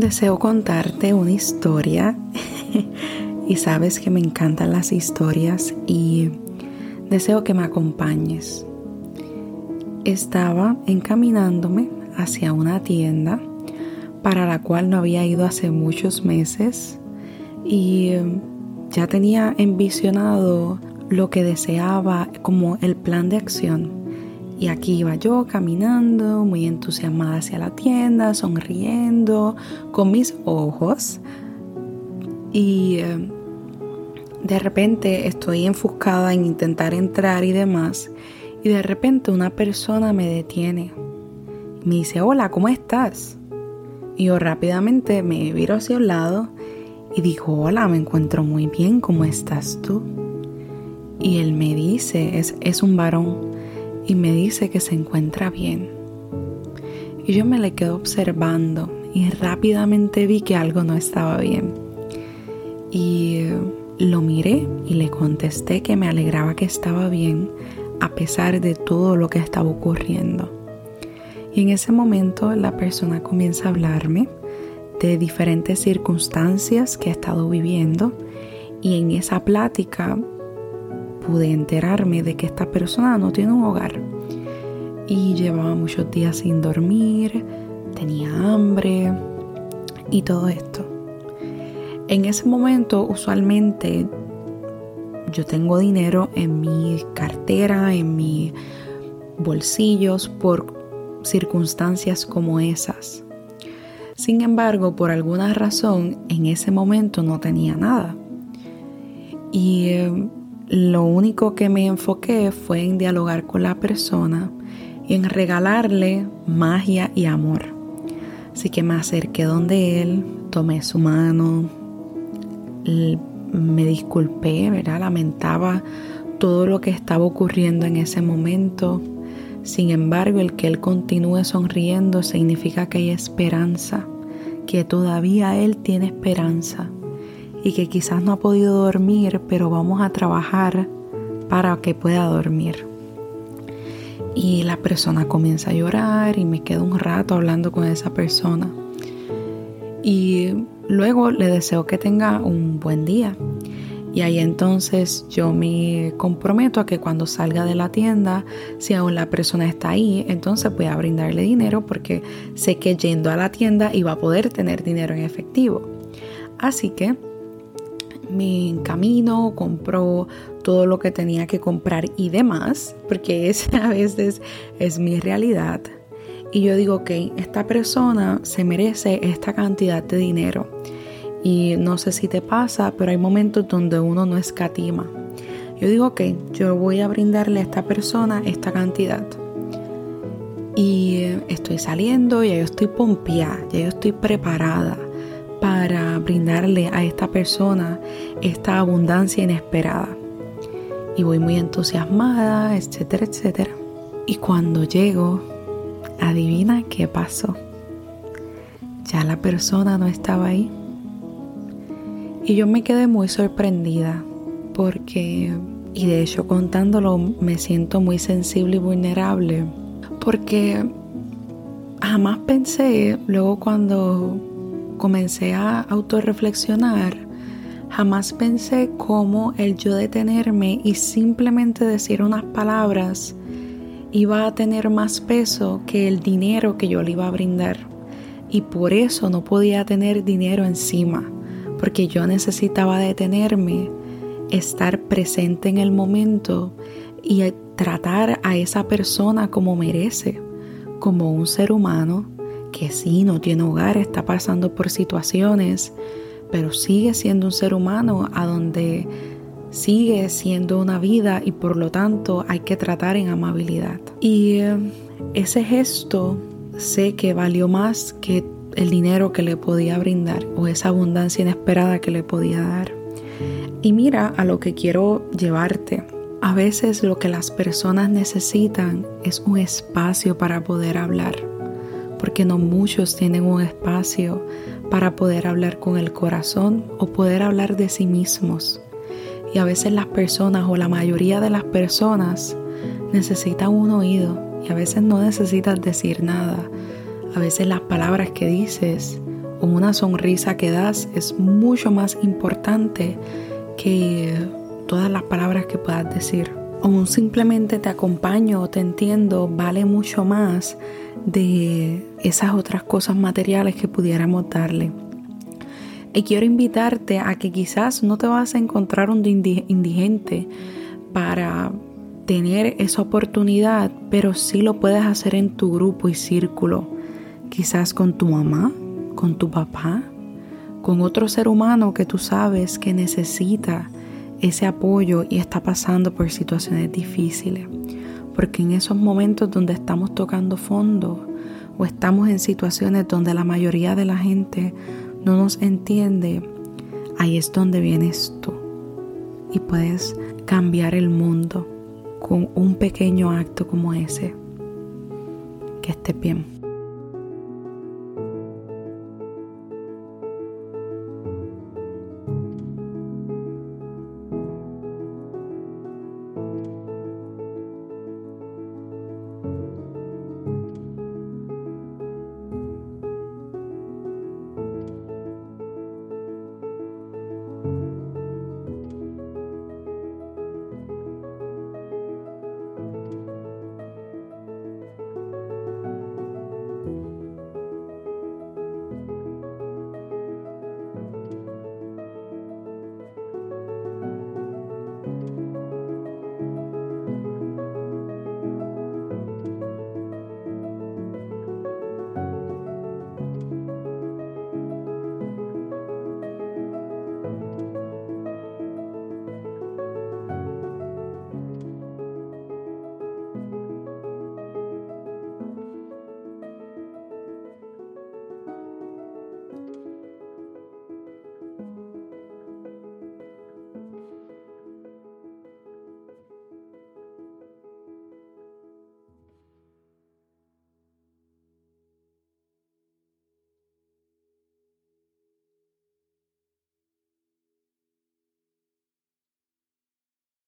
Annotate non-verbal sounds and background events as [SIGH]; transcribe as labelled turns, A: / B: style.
A: Deseo contarte una historia [LAUGHS] y sabes que me encantan las historias y deseo que me acompañes. Estaba encaminándome hacia una tienda para la cual no había ido hace muchos meses y ya tenía envisionado lo que deseaba como el plan de acción. Y aquí iba yo caminando, muy entusiasmada hacia la tienda, sonriendo con mis ojos. Y eh, de repente estoy enfocada en intentar entrar y demás. Y de repente una persona me detiene. Me dice, hola, ¿cómo estás? Y yo rápidamente me viro hacia un lado y digo, hola, me encuentro muy bien, ¿cómo estás tú? Y él me dice, es, es un varón, y me dice que se encuentra bien. Y yo me le quedo observando y rápidamente vi que algo no estaba bien. Y lo miré y le contesté que me alegraba que estaba bien a pesar de todo lo que estaba ocurriendo. Y en ese momento la persona comienza a hablarme de diferentes circunstancias que he estado viviendo y en esa plática pude enterarme de que esta persona no tiene un hogar y llevaba muchos días sin dormir, tenía hambre y todo esto. En ese momento usualmente yo tengo dinero en mi cartera, en mis bolsillos por circunstancias como esas. Sin embargo, por alguna razón, en ese momento no tenía nada. Y eh, lo único que me enfoqué fue en dialogar con la persona y en regalarle magia y amor. Así que me acerqué donde él, tomé su mano, me disculpé, ¿verdad? Lamentaba todo lo que estaba ocurriendo en ese momento. Sin embargo, el que él continúe sonriendo significa que hay esperanza, que todavía él tiene esperanza y que quizás no ha podido dormir, pero vamos a trabajar para que pueda dormir. Y la persona comienza a llorar y me quedo un rato hablando con esa persona. Y luego le deseo que tenga un buen día. Y ahí entonces yo me comprometo a que cuando salga de la tienda, si aún la persona está ahí, entonces voy a brindarle dinero porque sé que yendo a la tienda iba a poder tener dinero en efectivo. Así que me encamino, compro todo lo que tenía que comprar y demás, porque [LAUGHS] esa a veces es mi realidad. Y yo digo, ok, esta persona se merece esta cantidad de dinero. Y no sé si te pasa, pero hay momentos donde uno no escatima. Yo digo, ok, yo voy a brindarle a esta persona esta cantidad. Y estoy saliendo, ya yo estoy pompeada, ya yo estoy preparada para brindarle a esta persona esta abundancia inesperada. Y voy muy entusiasmada, etcétera, etcétera. Y cuando llego, adivina qué pasó. Ya la persona no estaba ahí. Y yo me quedé muy sorprendida porque, y de hecho contándolo, me siento muy sensible y vulnerable porque jamás pensé, luego cuando comencé a autorreflexionar, jamás pensé cómo el yo detenerme y simplemente decir unas palabras iba a tener más peso que el dinero que yo le iba a brindar. Y por eso no podía tener dinero encima, porque yo necesitaba detenerme, estar presente en el momento y tratar a esa persona como merece, como un ser humano que sí, no tiene hogar, está pasando por situaciones, pero sigue siendo un ser humano a donde sigue siendo una vida y por lo tanto hay que tratar en amabilidad. Y eh, ese gesto sé que valió más que el dinero que le podía brindar o esa abundancia inesperada que le podía dar. Y mira a lo que quiero llevarte. A veces lo que las personas necesitan es un espacio para poder hablar porque no muchos tienen un espacio para poder hablar con el corazón o poder hablar de sí mismos. Y a veces las personas o la mayoría de las personas necesitan un oído y a veces no necesitas decir nada. A veces las palabras que dices o una sonrisa que das es mucho más importante que todas las palabras que puedas decir. O un simplemente te acompaño o te entiendo vale mucho más de esas otras cosas materiales que pudiéramos darle. Y quiero invitarte a que quizás no te vas a encontrar un indigente para tener esa oportunidad, pero sí lo puedes hacer en tu grupo y círculo, quizás con tu mamá, con tu papá, con otro ser humano que tú sabes que necesita ese apoyo y está pasando por situaciones difíciles. Porque en esos momentos donde estamos tocando fondo o estamos en situaciones donde la mayoría de la gente no nos entiende, ahí es donde vienes tú y puedes cambiar el mundo con un pequeño acto como ese. Que esté bien.